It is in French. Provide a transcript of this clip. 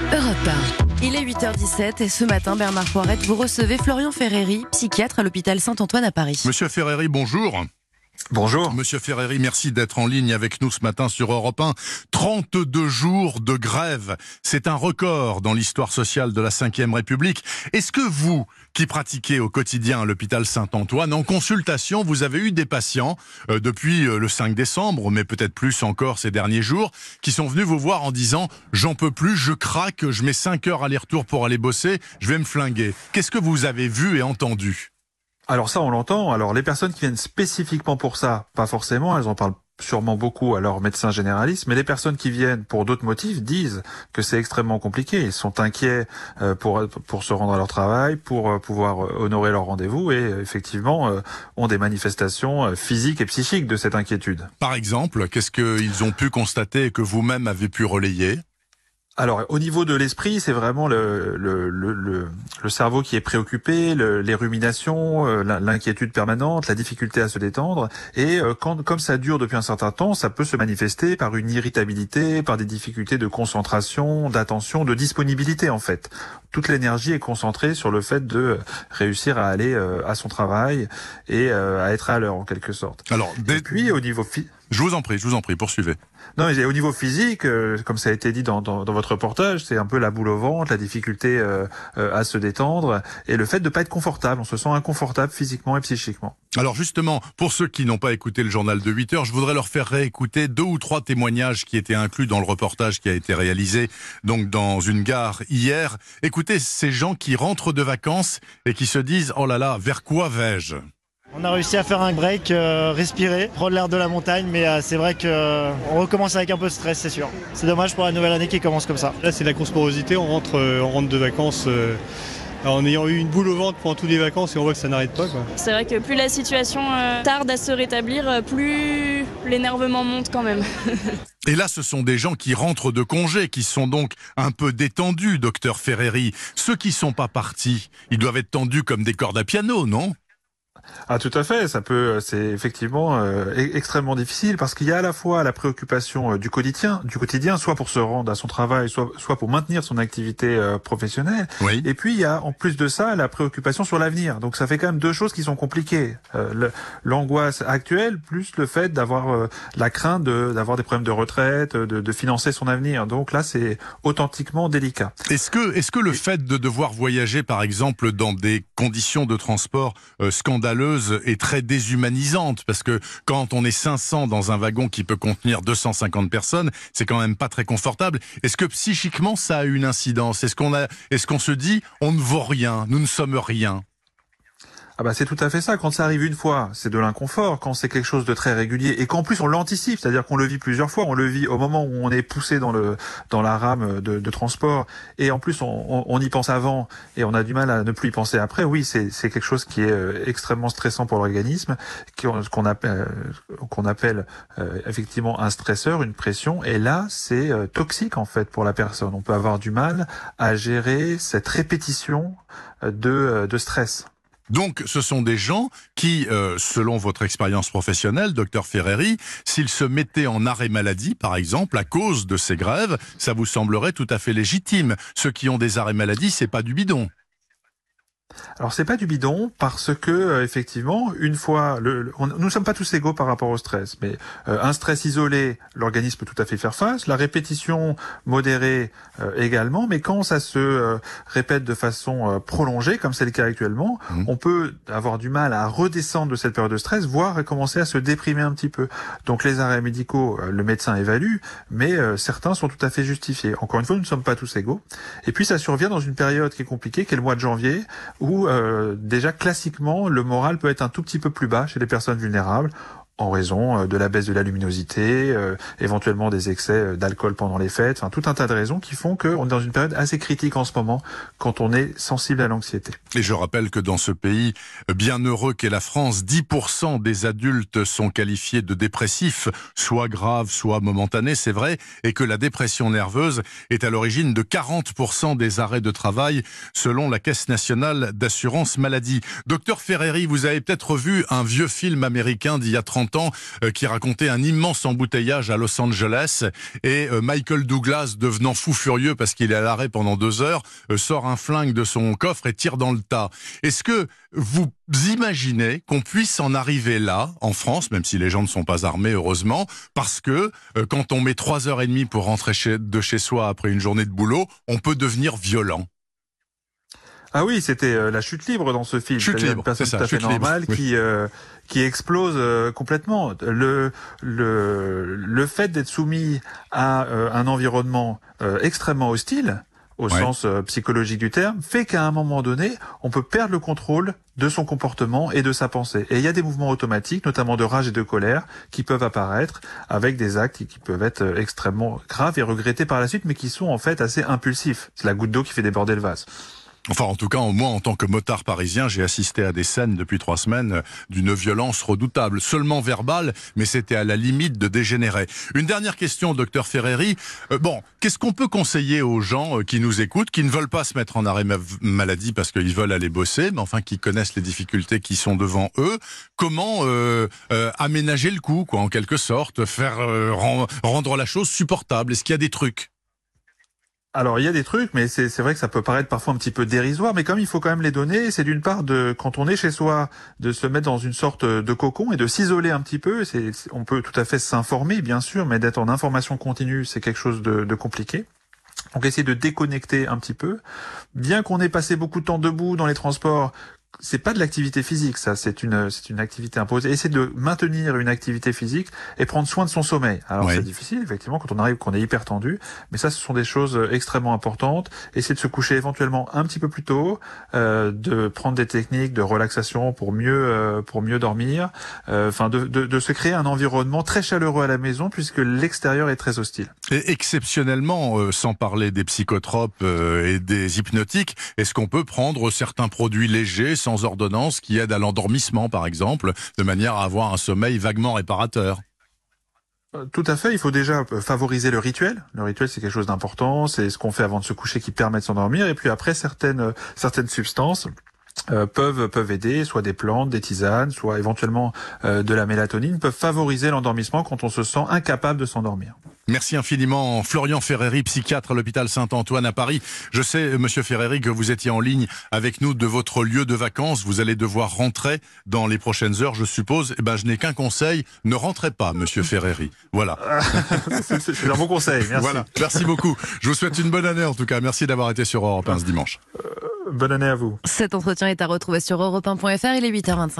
Europe 1. Il est 8h17 et ce matin, Bernard Poirette, vous recevez Florian Ferreri, psychiatre à l'hôpital Saint-Antoine à Paris. Monsieur Ferreri, bonjour. Bonjour. Monsieur Ferreri, merci d'être en ligne avec nous ce matin sur Europe 1. 32 jours de grève. C'est un record dans l'histoire sociale de la Ve République. Est-ce que vous, qui pratiquez au quotidien à l'hôpital Saint-Antoine, en consultation, vous avez eu des patients euh, depuis euh, le 5 décembre, mais peut-être plus encore ces derniers jours, qui sont venus vous voir en disant j'en peux plus, je craque, je mets 5 heures aller-retour pour aller bosser, je vais me flinguer. Qu'est-ce que vous avez vu et entendu? Alors ça, on l'entend. Alors les personnes qui viennent spécifiquement pour ça, pas forcément, elles en parlent sûrement beaucoup à leurs médecins généralistes, mais les personnes qui viennent pour d'autres motifs disent que c'est extrêmement compliqué. Ils sont inquiets euh, pour pour se rendre à leur travail, pour euh, pouvoir euh, honorer leur rendez-vous et effectivement ont des manifestations physiques et psychiques de cette inquiétude. Par exemple, qu'est-ce qu'ils ont pu constater et que vous-même avez pu relayer? Alors, au niveau de l'esprit, c'est vraiment le, le, le, le, cerveau qui est préoccupé, les ruminations, euh, l'inquiétude permanente, la difficulté à se détendre. Et euh, quand, comme ça dure depuis un certain temps, ça peut se manifester par une irritabilité, par des difficultés de concentration, d'attention, de disponibilité en fait. Toute l'énergie est concentrée sur le fait de réussir à aller euh, à son travail et à être à l'heure en quelque sorte. Alors, et puis au niveau je vous en prie, je vous en prie, poursuivez. Non, mais au niveau physique, euh, comme ça a été dit dans, dans, votre reportage, c'est un peu la boule au ventre, la difficulté euh, euh, à se détendre et le fait de pas être confortable. On se sent inconfortable physiquement et psychiquement. Alors justement, pour ceux qui n'ont pas écouté le journal de 8 heures, je voudrais leur faire réécouter deux ou trois témoignages qui étaient inclus dans le reportage qui a été réalisé donc dans une gare hier. Écoutez ces gens qui rentrent de vacances et qui se disent oh là là, vers quoi vais-je? On a réussi à faire un break, euh, respirer, prendre l'air de la montagne, mais euh, c'est vrai qu'on euh, recommence avec un peu de stress, c'est sûr. C'est dommage pour la nouvelle année qui commence comme ça. Là, c'est la course porosité, on rentre, on rentre de vacances. en ayant eu une boule au ventre pendant toutes les vacances et on voit que ça n'arrête pas. C'est vrai que plus la situation tarde à se rétablir, plus l'énervement monte quand même. Et là, ce sont des gens qui rentrent de congé, qui sont donc un peu détendus, docteur Ferreri. Ceux qui sont pas partis, ils doivent être tendus comme des cordes à piano, non? Ah tout à fait, ça peut, c'est effectivement euh, e-, extrêmement difficile parce qu'il y a à la fois la préoccupation euh, du quotidien, du quotidien, soit pour se rendre à son travail, soit soit pour maintenir son activité euh, professionnelle. Oui. Et puis il y a en plus de ça la préoccupation sur l'avenir. Donc ça fait quand même deux choses qui sont compliquées. L'angoisse actuelle plus le fait d'avoir la crainte d'avoir des problèmes de retraite, de, de financer son avenir. Donc là c'est authentiquement délicat. Est-ce que est-ce que le fait de devoir voyager par exemple dans des conditions de transport scandaleuses est très déshumanisante parce que quand on est 500 dans un wagon qui peut contenir 250 personnes, c'est quand même pas très confortable. Est-ce que psychiquement ça a une incidence? Est-ce qu'on a, est-ce qu'on se dit on ne vaut rien, nous ne sommes rien? Ah bah c'est tout à fait ça. Quand ça arrive une fois, c'est de l'inconfort. Quand c'est quelque chose de très régulier et qu'en plus on l'anticipe, c'est-à-dire qu'on le vit plusieurs fois, on le vit au moment où on est poussé dans le dans la rame de, de transport et en plus on, on, y pense avant et on a du mal à ne plus y penser après. Oui, c'est c'est quelque chose qui est euh, extrêmement stressant pour l'organisme, qu'on appelle euh, qu'on appelle euh, effectivement un stresseur, une pression. Et là, c'est toxique en fait pour la personne. On peut avoir du mal à gérer cette répétition de de stress. Donc, ce sont des gens qui, euh, selon votre expérience professionnelle, docteur Ferreri, s'ils se mettaient en arrêt maladie, par exemple, à cause de ces grèves, ça vous semblerait tout à fait légitime. Ceux qui ont des arrêts maladie, c'est pas du bidon. Alors c'est pas du bidon parce que euh, effectivement une fois le, nous ne sommes pas tous égaux par rapport au stress mais euh, un stress isolé l'organisme peut tout à fait faire face la répétition modérée euh, également mais quand ça se répète de façon prolongée comme c'est le cas actuellement mmh. on peut avoir du mal à redescendre de cette période de stress voire commencer à se déprimer un petit peu. Donc les arrêts médicaux le médecin évalue mais certains sont tout à fait justifiés. Encore une fois nous ne sommes pas tous égaux. Et puis ça survient dans une période qui est compliquée qui est le mois de janvier où euh, déjà classiquement le moral peut être un tout petit peu plus bas chez les personnes vulnérables en raison euh, de la baisse de la luminosité, euh, éventuellement des excès euh, d'alcool pendant les fêtes, enfin tout un tas de raisons qui font qu'on est dans une période assez critique en ce moment quand on est sensible à l'anxiété. Et je rappelle que dans ce pays bien heureux qu'est la France, 10% des adultes sont qualifiés de dépressifs, soit graves, soit momentanés, c'est vrai, et que la dépression nerveuse est à l'origine de 40% des arrêts de travail selon la Caisse nationale d'assurance maladie. Docteur Ferreri, vous avez peut-être vu un vieux film américain d'il y a 30 50 ans euh, qui racontait un immense embouteillage à Los Angeles et euh, Michael Douglas, devenant fou furieux parce qu'il est à l'arrêt pendant deux heures, euh, sort un flingue de son coffre et tire dans le tas. Est-ce que vous imaginez qu'on puisse en arriver là, en France, même si les gens ne sont pas armés, heureusement, parce que quand on met trois heures et demie pour rentrer de chez soi après une journée de boulot, on peut devenir violent? Ah oui, c'était euh, la chute libre dans ce film. Chute libre, personne ça, tout à fait normale qui euh, qui explose euh, complètement. Le le le fait d'être soumis à un environnement extrêmement hostile au sens psychologique du terme, fait qu'à un moment donné, on peut perdre le contrôle de son comportement et de sa pensée. Et il y a des mouvements automatiques, notamment de rage et de colère, qui peuvent apparaître avec des actes qui peuvent être extrêmement graves et regrettés par la suite, mais qui sont en fait assez impulsifs. C'est la goutte d'eau qui fait déborder le vase. Enfin, en tout cas, moi, en tant que motard parisien, j'ai assisté à des scènes depuis trois semaines d'une violence redoutable, seulement verbale, mais c'était à la limite de dégénérer. Une dernière question, docteur Ferreri. Euh, bon, qu'est-ce qu'on peut conseiller aux gens euh, qui nous écoutent, qui ne veulent pas se mettre en arrêt maladie parce qu'ils veulent aller bosser, mais enfin qui connaissent les difficultés qui sont devant eux? Comment euh, aménager le coup, quoi, en quelque sorte, faire rendre la chose supportable? Est-ce qu'il y a des trucs? Alors il y a des trucs, mais c'est vrai que ça peut paraître parfois un petit peu dérisoire, mais comme il faut quand même les donner, c'est d'une part de quand on est chez soi, de se mettre dans une sorte de cocon et de s'isoler un petit peu. On peut tout à fait s'informer, bien sûr, mais d'être en information continue, c'est quelque chose de, de compliqué. Donc essayer de déconnecter un petit peu. Bien qu'on ait passé beaucoup de temps debout dans les transports, c'est pas de l'activité physique, ça, c'est une, c'est une activité imposée. Essayer de maintenir une activité physique et prendre soin de son sommeil. Alors c'est difficile, effectivement, quand on arrive, qu'on est hyper tendu, mais ça, ce sont des choses extrêmement importantes. Essayer de se coucher éventuellement un petit peu plus tôt, euh, de prendre des techniques de relaxation pour mieux, euh, pour mieux dormir. Euh, enfin, de, de, de, se créer un environnement très chaleureux à la maison puisque l'extérieur est très hostile. Et exceptionnellement, euh, sans parler des psychotropes euh, et des hypnotiques, est-ce qu'on peut prendre certains produits légers sans ordonnance qui aide à l'endormissement, par exemple, de manière à avoir un sommeil vaguement réparateur. Euh, tout à fait, il faut déjà euh, favoriser le rituel. Le rituel, c'est quelque chose d'important, c'est ce qu'on fait avant de se coucher qui permet de s'endormir. Et puis après, certaines, euh, certaines substances peuvent peuvent aider, soit des plantes, des tisanes, soit éventuellement de la mélatonine, peuvent favoriser l'endormissement quand on se sent incapable de s'endormir. Merci infiniment, Florian Ferreri, psychiatre à l'hôpital Saint-Antoine à Paris. Je sais, euh, Monsieur Ferreri, que vous étiez en ligne avec nous de votre lieu de vacances. Vous allez devoir rentrer dans les prochaines heures, je suppose. Eh ben, je n'ai qu'un conseil ne rentrez pas, Monsieur Ferreri. Voilà. C'est un bon conseil. Merci. Voilà. Merci beaucoup. Je vous souhaite une bonne année en tout cas. Merci d'avoir été sur Europe 1 ce dimanche. Bonne année à vous. Cet entretien est à retrouver sur europe1.fr. Il est 8h25.